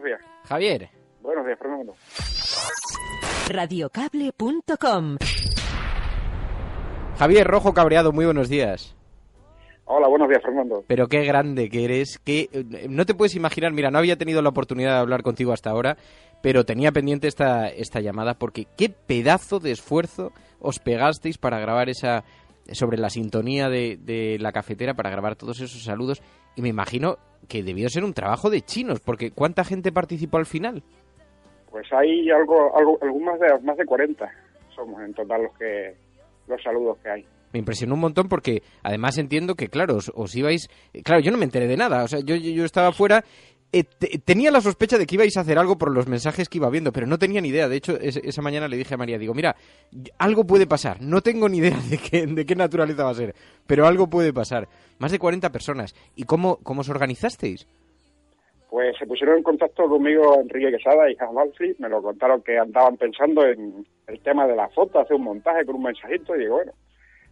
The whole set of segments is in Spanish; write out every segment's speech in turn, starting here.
Buenos días. Javier. Buenos días, Fernando. Radiocable.com Javier Rojo Cabreado, muy buenos días. Hola, buenos días, Fernando. Pero qué grande que eres, que no te puedes imaginar, mira, no había tenido la oportunidad de hablar contigo hasta ahora, pero tenía pendiente esta, esta llamada porque qué pedazo de esfuerzo os pegasteis para grabar esa sobre la sintonía de, de la cafetera, para grabar todos esos saludos y me imagino que debió ser un trabajo de chinos, porque ¿cuánta gente participó al final? Pues hay algo, algo, algo más de más de 40 somos en total los que los saludos que hay. Me impresionó un montón porque además entiendo que, claro, os, os ibais... Claro, yo no me enteré de nada, o sea, yo, yo, yo estaba fuera... eh, te- tenía la sospecha de que ibais a hacer algo por los mensajes que iba viendo, pero no tenía ni idea. De hecho, es- esa mañana le dije a María, digo, mira, algo puede pasar. No tengo ni idea de qué, de qué naturaleza va a ser, pero algo puede pasar. Más de 40 personas. ¿Y cómo, cómo os organizasteis? Pues se pusieron en contacto conmigo Enrique Quesada y Hans Balfri, me lo contaron que andaban pensando en el tema de la foto, hacer un montaje con un mensajito, y digo, bueno,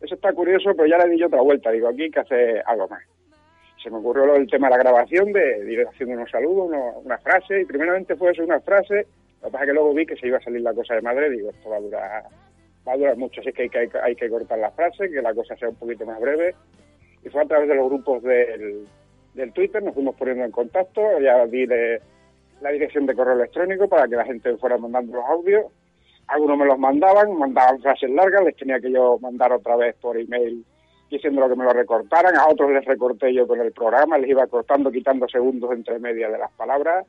eso está curioso, pero ya le di yo otra vuelta, digo, aquí hay que hacer algo más. Se me ocurrió del tema de la grabación, de, ir haciendo unos saludos, uno- una frase, y primeramente fue eso, una frase, lo que pasa es que luego vi que se iba a salir la cosa de madre, digo, esto va a durar, va a durar mucho, así que hay que, que- cortar la frase, que la cosa sea un poquito más breve, y fue a través de los grupos del, del Twitter, nos fuimos poniendo en contacto, ya di la dirección de correo electrónico para que la gente fuera mandando los audios. Algunos me los mandaban, mandaban frases largas, les tenía que yo mandar otra vez por email diciendo que me lo recortaran, a otros les recorté yo con el programa, les iba cortando, quitando segundos entre medias de las palabras,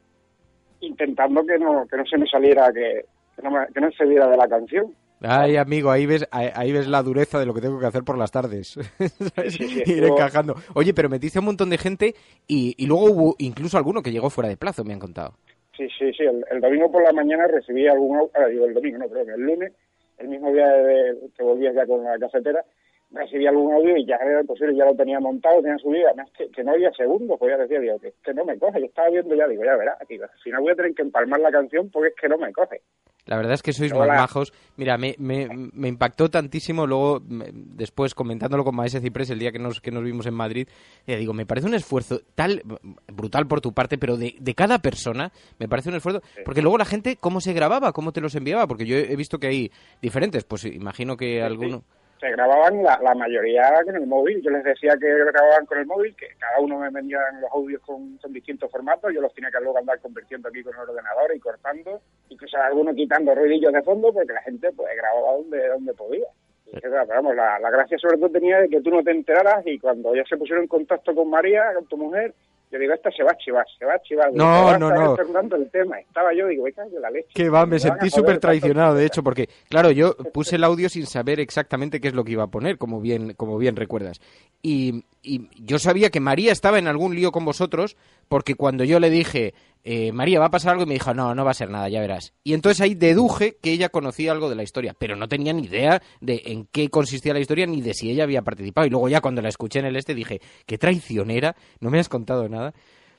intentando que no, que no se me saliera, que, que no, me- que no se viera de la canción. Ay, amigo, ahí ves, ahí, ahí ves la dureza de lo que tengo que hacer por las tardes. ¿Sabes? Sí, sí, Ir encajando. Oye, pero metiste a un montón de gente y, y luego hubo incluso alguno que llegó fuera de plazo, me han contado. Sí, sí, sí. El, el domingo por la mañana recibí algún... ah, digo, el domingo, no, perdón, el lunes, el mismo día de, que volvías ya con la cafetera, recibí algún audio y ya era imposible, ya lo tenía montado, tenía subido, además que, que no había segundos, pues ya decía, digo, que, que no me coge, yo estaba viendo ya, digo, ya verás, digo, al final voy a tener que empalmar la canción porque es que no me coge. La verdad es que sois Hola. más majos. Mira, me, me, me impactó tantísimo luego, me- después comentándolo con Maese Ciprés el día que nos, que nos vimos en Madrid, eh, digo, me parece un esfuerzo tal, brutal por tu parte, pero de, de cada persona, me parece un esfuerzo, porque luego la gente, ¿cómo se grababa? ¿Cómo te los enviaba? Porque yo he visto que hay diferentes, pues imagino que alguno... Se grababan la, la mayoría con el móvil, yo les decía que grababan con el móvil, que cada uno me vendían los audios con, con distintos formatos, yo los tenía que luego andar convirtiendo aquí con el ordenador y cortando, incluso algunos quitando ruidillos de fondo porque la gente pues grababa donde, donde podía. Y, pero vamos, la, la gracia sobre todo tenía de que tú no te enteraras y cuando ya se pusieron en contacto con María, con tu mujer, yo digo, esta se va a chivar, se va a chivar. No, Digo, "Va a no, no. El tema. Estaba yo, digo, de la leche. Que va, me a sentí súper traicionado, de tiempo". hecho, porque, claro, yo puse el audio sin saber exactamente qué es lo que iba a poner, como bien, como bien recuerdas. Y, y yo sabía que María estaba en algún lío con vosotros, porque cuando yo le dije, eh, María, va a pasar algo, y me dijo, no, no va a ser nada, ya verás. Y entonces ahí deduje que ella conocía algo de la historia, pero no tenía ni idea de en qué consistía la historia, ni de si ella había participado. Y luego ya cuando la escuché en el este dije, qué traicionera, no me has contado nada.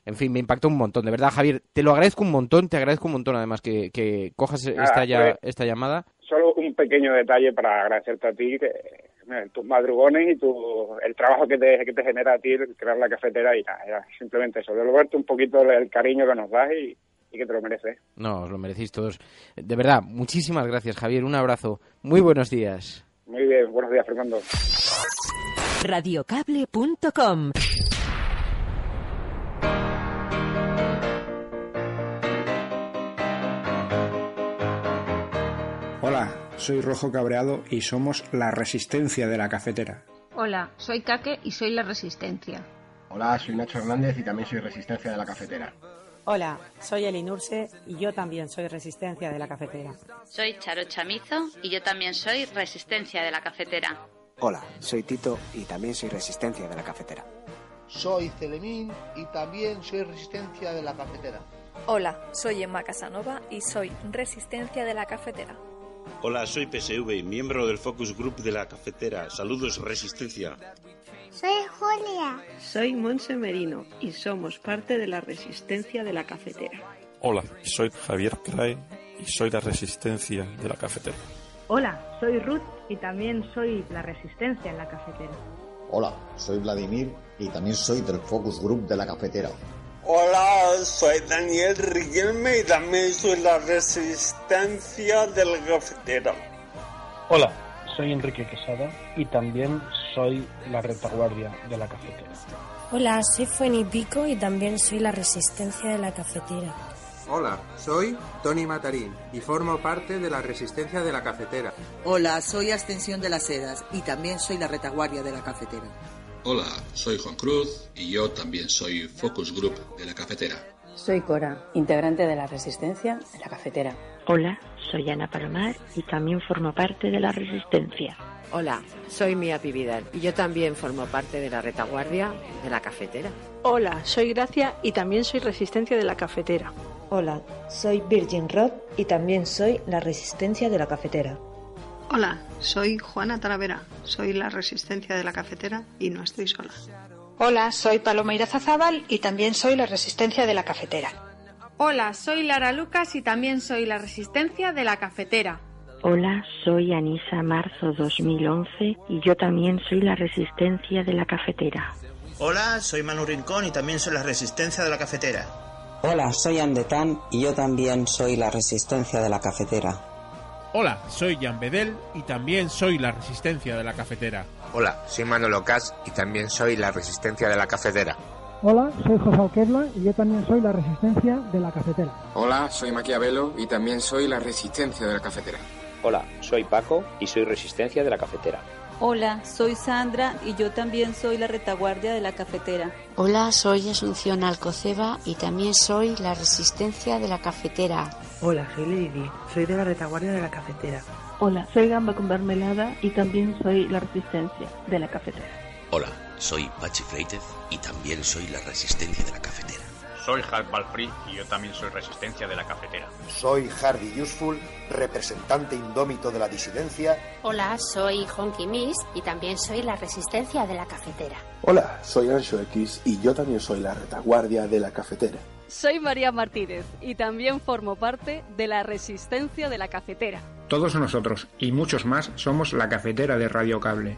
En fin, me impactó un montón. De verdad, Javier, te lo agradezco un montón, te agradezco un montón además que, que cojas Nada, esta, ya, esta llamada. Solo un pequeño detalle para agradecerte a ti, que tus madrugones y tu, el trabajo que te, que te genera a ti el crear la cafetera y nada, era simplemente eso, devolverte un poquito el cariño que nos das y, y que te lo mereces. No, os lo merecéis todos. De verdad, muchísimas gracias, Javier. Un abrazo. Muy buenos días. Muy bien, buenos días, Fernando. Radiocable.com Hola, soy Rojo Cabreado y somos la resistencia de la cafetera. Hola, soy Kake y soy la Resistencia. Hola, soy Nacho Hernández y también soy Resistencia de la Cafetera. Hola, soy Elinurse y yo también soy Resistencia de la Cafetera. Soy Charo Chamizo y yo también soy Resistencia de la Cafetera. Hola, soy Tito y también soy Resistencia de la Cafetera. soy Celemín y también soy Resistencia de la Cafetera. Hola, soy Emma Casanova y soy Resistencia de la Cafetera. Hola, soy PSV, miembro del Focus Group de la Cafetera. Saludos, Resistencia. Soy Julia. Soy Monse Merino y somos parte de la Resistencia de la Cafetera. Hola, soy Javier Crae y soy la Resistencia de la Cafetera. Hola, soy Ruth y también soy la Resistencia en la Cafetera. Hola, soy Vladimir y también soy del Focus Group de la Cafetera. Soy Daniel Riquelme y también soy la Resistencia de la Cafetera. Hola, soy Enrique Quesada y también soy la retaguardia de la cafetera. Hola, soy Fueni Pico y también soy la resistencia de la cafetera. Hola, soy Tony Matarín y formo parte de la resistencia de la cafetera. Hola, soy Ascensión de las Sedas y también soy la retaguardia de la cafetera. Hola, soy Juan Cruz y yo también soy Focus Group de la cafetera. Soy Cora, integrante de la resistencia de la cafetera. Hola, soy Ana Palomar y también formo parte de la resistencia. Hola, soy Mía Pividal y yo también formo parte de la retaguardia de la cafetera. Hola, soy Gracia y también soy resistencia de la cafetera. Hola, soy Virgin Rod y también soy la resistencia de la cafetera. Hola, soy Juana Talavera, soy la resistencia de la cafetera y no estoy sola. Hola, soy Paloma Irazazábal y también soy la resistencia de la cafetera. Hola, soy Lara Lucas y también soy la resistencia de la cafetera. Hola, soy Anisa Marzo 2011 y yo también soy la resistencia de la cafetera. Hola, soy Manu Rincón y también soy la resistencia de la cafetera. Hola, soy Andetán y yo también soy la resistencia de la cafetera. Hola, soy Jan Bedel y también soy la resistencia de la cafetera. Hola, soy Manolo Cas y también soy la resistencia de la cafetera. Hola, soy José Alquerla y yo también soy la resistencia de la cafetera. Hola, soy Maquiavelo y también soy la resistencia de la cafetera. Hola, soy Paco y soy resistencia de la cafetera. Hola, soy Sandra y yo también soy la retaguardia de la cafetera. Hola, soy Asunción Alcoceba y también soy la resistencia de la cafetera. Hola, soy Lady, soy de la retaguardia de la cafetera. Hola, soy Gamba con mermelada y también soy la resistencia de la cafetera. Hola, soy Pachi Freitez y también soy la resistencia de la cafetera. Soy Hal Balfree y yo también soy resistencia de la cafetera. Soy Hardy Useful, representante indómito de la disidencia. Hola, soy Honky Miss y también soy la resistencia de la cafetera. Hola, soy Ancho X y yo también soy la retaguardia de la cafetera. Soy María Martínez y también formo parte de la resistencia de la cafetera. Todos nosotros y muchos más somos la cafetera de Radio Cable.